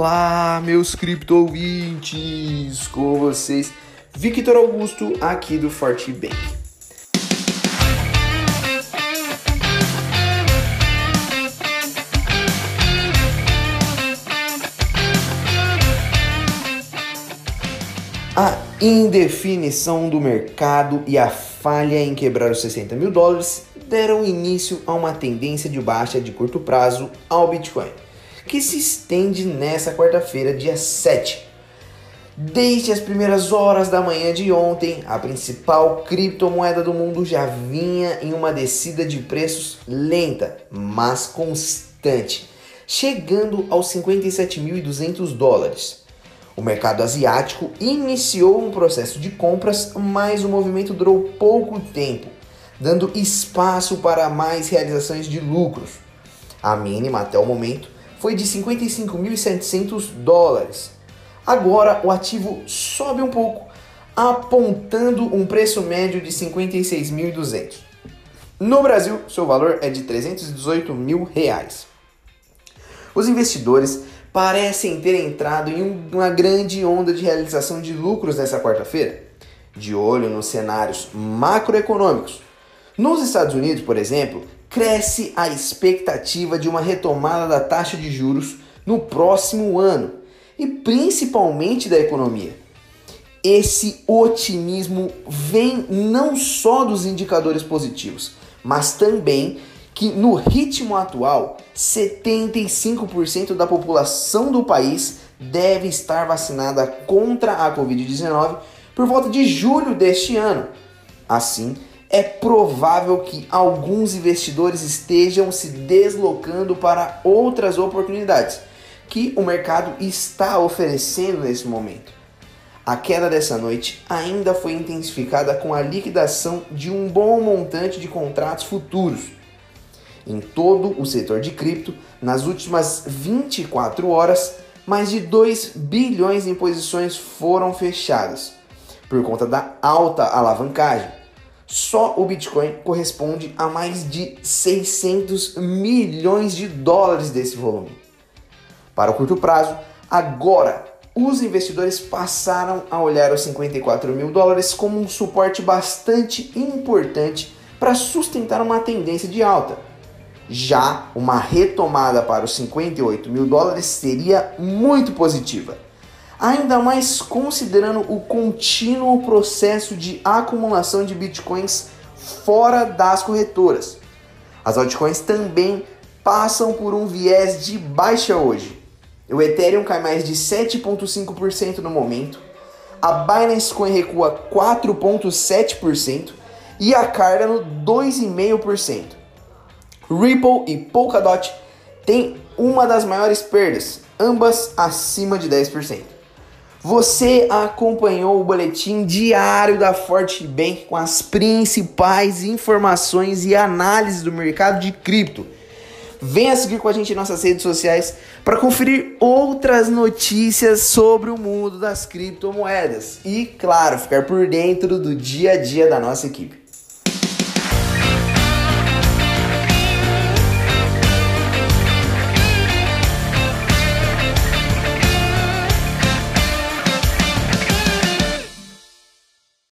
Olá, meus cripto ouvintes! Com vocês, Victor Augusto, aqui do Forte Bank. A indefinição do mercado e a falha em quebrar os 60 mil dólares deram início a uma tendência de baixa de curto prazo ao Bitcoin, que se estende nessa quarta-feira, dia 7. Desde as primeiras horas da manhã de ontem, a principal criptomoeda do mundo já vinha em uma descida de preços lenta, mas constante, chegando aos 57.200 dólares. O mercado asiático iniciou um processo de compras, mas o movimento durou pouco tempo, dando espaço para mais realizações de lucros. A mínima até o momento foi de 55.700 dólares. Agora o ativo sobe um pouco, apontando um preço médio de 56.200. No Brasil, seu valor é de 318 mil reais. Os investidores parecem ter entrado em uma grande onda de realização de lucros nessa quarta-feira, de olho nos cenários macroeconômicos. Nos Estados Unidos, por exemplo, cresce a expectativa de uma retomada da taxa de juros no próximo ano e principalmente da economia. Esse otimismo vem não só dos indicadores positivos, mas também que no ritmo atual, 75% da população do país deve estar vacinada contra a Covid-19 por volta de julho deste ano. Assim, é provável que alguns investidores estejam se deslocando para outras oportunidades que o mercado está oferecendo nesse momento. A queda dessa noite ainda foi intensificada com a liquidação de um bom montante de contratos futuros em todo o setor de cripto, nas últimas 24 horas, mais de 2 bilhões em posições foram fechadas por conta da alta alavancagem. Só o Bitcoin corresponde a mais de 600 milhões de dólares desse volume. Para o curto prazo, agora os investidores passaram a olhar os 54 mil dólares como um suporte bastante importante para sustentar uma tendência de alta já uma retomada para os 58 mil dólares seria muito positiva. Ainda mais considerando o contínuo processo de acumulação de bitcoins fora das corretoras. As altcoins também passam por um viés de baixa hoje. O Ethereum cai mais de 7,5% no momento, a Binance Coin recua 4,7% e a Cardano 2,5%. Ripple e Polkadot têm uma das maiores perdas, ambas acima de 10%. Você acompanhou o boletim diário da Forte Bank com as principais informações e análises do mercado de cripto. Venha seguir com a gente em nossas redes sociais para conferir outras notícias sobre o mundo das criptomoedas e, claro, ficar por dentro do dia a dia da nossa equipe.